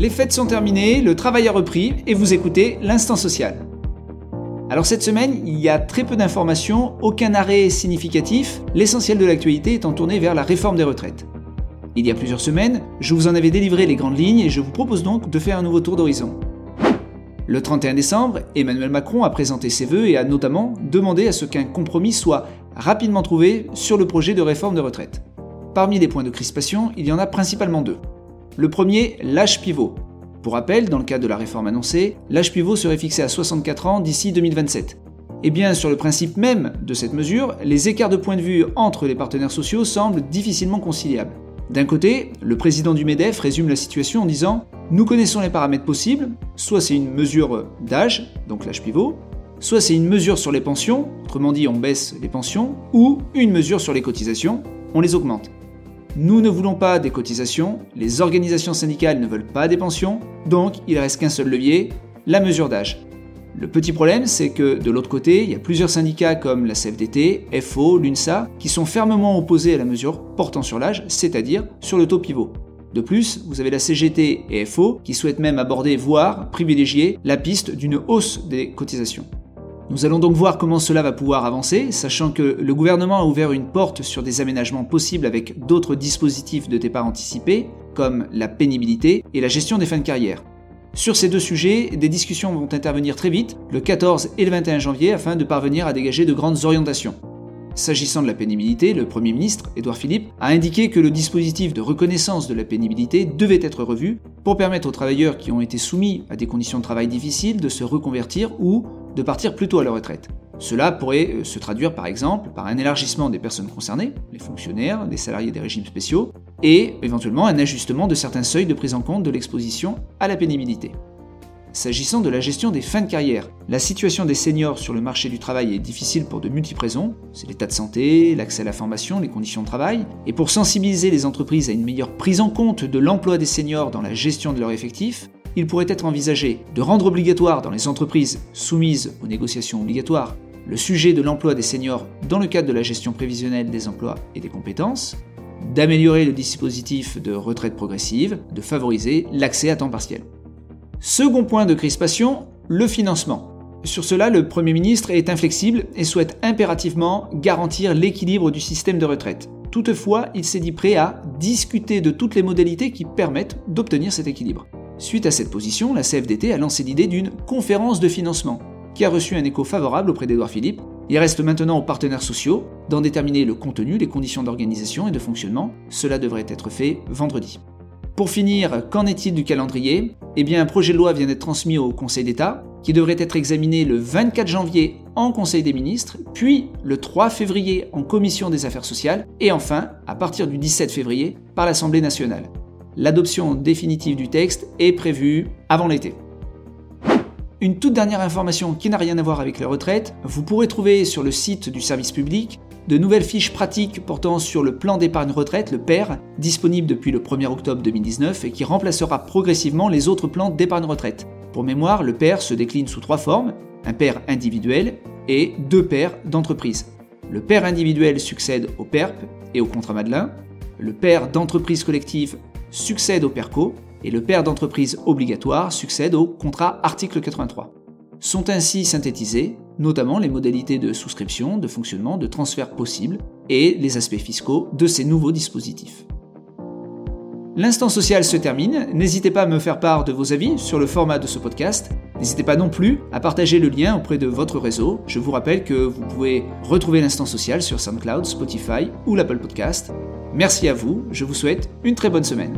Les fêtes sont terminées, le travail a repris et vous écoutez l'instant social. Alors cette semaine, il y a très peu d'informations, aucun arrêt significatif, l'essentiel de l'actualité étant tourné vers la réforme des retraites. Il y a plusieurs semaines, je vous en avais délivré les grandes lignes et je vous propose donc de faire un nouveau tour d'horizon. Le 31 décembre, Emmanuel Macron a présenté ses vœux et a notamment demandé à ce qu'un compromis soit rapidement trouvé sur le projet de réforme de retraite. Parmi les points de crispation, il y en a principalement deux. Le premier, l'âge pivot. Pour rappel, dans le cadre de la réforme annoncée, l'âge pivot serait fixé à 64 ans d'ici 2027. Eh bien, sur le principe même de cette mesure, les écarts de point de vue entre les partenaires sociaux semblent difficilement conciliables. D'un côté, le président du MEDEF résume la situation en disant Nous connaissons les paramètres possibles, soit c'est une mesure d'âge, donc l'âge pivot, soit c'est une mesure sur les pensions, autrement dit on baisse les pensions, ou une mesure sur les cotisations, on les augmente. Nous ne voulons pas des cotisations, les organisations syndicales ne veulent pas des pensions, donc il reste qu'un seul levier, la mesure d'âge. Le petit problème, c'est que de l'autre côté, il y a plusieurs syndicats comme la CFDT, FO, l'UNSA, qui sont fermement opposés à la mesure portant sur l'âge, c'est-à-dire sur le taux pivot. De plus, vous avez la CGT et FO qui souhaitent même aborder, voire privilégier, la piste d'une hausse des cotisations. Nous allons donc voir comment cela va pouvoir avancer, sachant que le gouvernement a ouvert une porte sur des aménagements possibles avec d'autres dispositifs de départ anticipé, comme la pénibilité et la gestion des fins de carrière. Sur ces deux sujets, des discussions vont intervenir très vite, le 14 et le 21 janvier, afin de parvenir à dégager de grandes orientations. S'agissant de la pénibilité, le Premier ministre, Édouard Philippe, a indiqué que le dispositif de reconnaissance de la pénibilité devait être revu pour permettre aux travailleurs qui ont été soumis à des conditions de travail difficiles de se reconvertir ou de partir plus tôt à la retraite. Cela pourrait euh, se traduire par exemple par un élargissement des personnes concernées, les fonctionnaires, les salariés des régimes spéciaux, et éventuellement un ajustement de certains seuils de prise en compte de l'exposition à la pénibilité. S'agissant de la gestion des fins de carrière, la situation des seniors sur le marché du travail est difficile pour de multiples raisons. C'est l'état de santé, l'accès à la formation, les conditions de travail. Et pour sensibiliser les entreprises à une meilleure prise en compte de l'emploi des seniors dans la gestion de leurs effectifs, il pourrait être envisagé de rendre obligatoire dans les entreprises soumises aux négociations obligatoires le sujet de l'emploi des seniors dans le cadre de la gestion prévisionnelle des emplois et des compétences, d'améliorer le dispositif de retraite progressive, de favoriser l'accès à temps partiel. Second point de crispation, le financement. Sur cela, le Premier ministre est inflexible et souhaite impérativement garantir l'équilibre du système de retraite. Toutefois, il s'est dit prêt à discuter de toutes les modalités qui permettent d'obtenir cet équilibre. Suite à cette position, la CFDT a lancé l'idée d'une conférence de financement, qui a reçu un écho favorable auprès d'Edouard Philippe. Il reste maintenant aux partenaires sociaux d'en déterminer le contenu, les conditions d'organisation et de fonctionnement. Cela devrait être fait vendredi. Pour finir, qu'en est-il du calendrier? Eh bien, un projet de loi vient d'être transmis au Conseil d'État, qui devrait être examiné le 24 janvier en Conseil des ministres, puis le 3 février en Commission des affaires sociales, et enfin, à partir du 17 février, par l'Assemblée nationale. L'adoption définitive du texte est prévue avant l'été. Une toute dernière information qui n'a rien à voir avec les retraites, vous pourrez trouver sur le site du service public de nouvelles fiches pratiques portant sur le plan d'épargne retraite, le PER, disponible depuis le 1er octobre 2019 et qui remplacera progressivement les autres plans d'épargne retraite. Pour mémoire, le PER se décline sous trois formes, un PER individuel et deux PER d'entreprise. Le PER individuel succède au PERP et au contrat Madelin, le PER d'entreprise collective succède au PERCO et le PER d'entreprise obligatoire succède au contrat article 83. Sont ainsi synthétisées notamment les modalités de souscription, de fonctionnement, de transfert possible et les aspects fiscaux de ces nouveaux dispositifs. L'instant social se termine, n'hésitez pas à me faire part de vos avis sur le format de ce podcast, n'hésitez pas non plus à partager le lien auprès de votre réseau, je vous rappelle que vous pouvez retrouver l'instant social sur SoundCloud, Spotify ou l'Apple Podcast. Merci à vous, je vous souhaite une très bonne semaine.